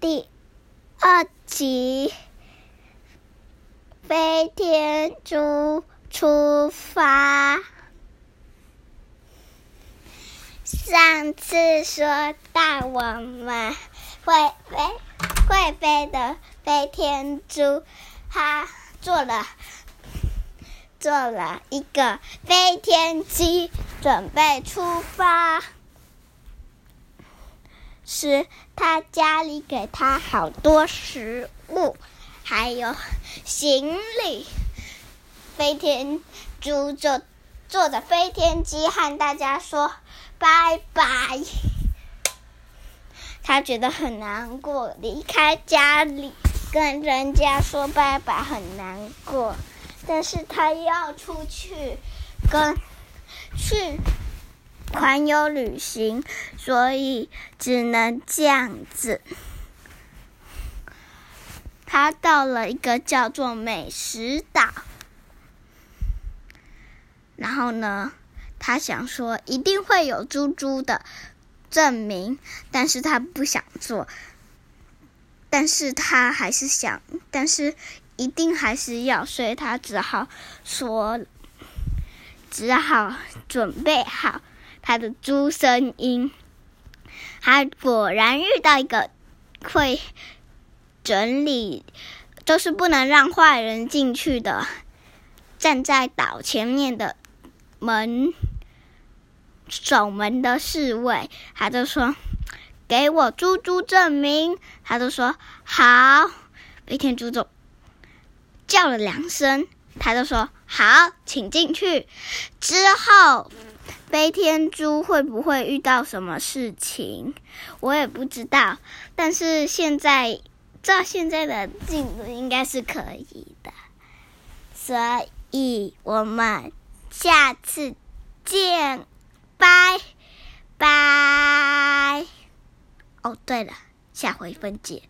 第二集，飞天猪出发。上次说到我们会飞会飞的飞天猪，它做了做了一个飞天机，准备出发。是他家里给他好多食物，还有行李。飞天猪就坐着飞天机和大家说拜拜。他觉得很难过，离开家里跟人家说拜拜很难过，但是他要出去跟去。环游旅行，所以只能这样子。他到了一个叫做美食岛，然后呢，他想说一定会有猪猪的证明，但是他不想做，但是他还是想，但是一定还是要，所以他只好说，只好准备好。他的猪声音，他果然遇到一个会整理，就是不能让坏人进去的，站在岛前面的门守门的侍卫，他就说：“给我猪猪证明。”他就说：“好。”飞天猪就叫了两声，他就说：“好，请进去。”之后。飞天猪会不会遇到什么事情？我也不知道。但是现在照现在的进度，应该是可以的。所以我们下次见，拜拜。哦，对了，下回分解。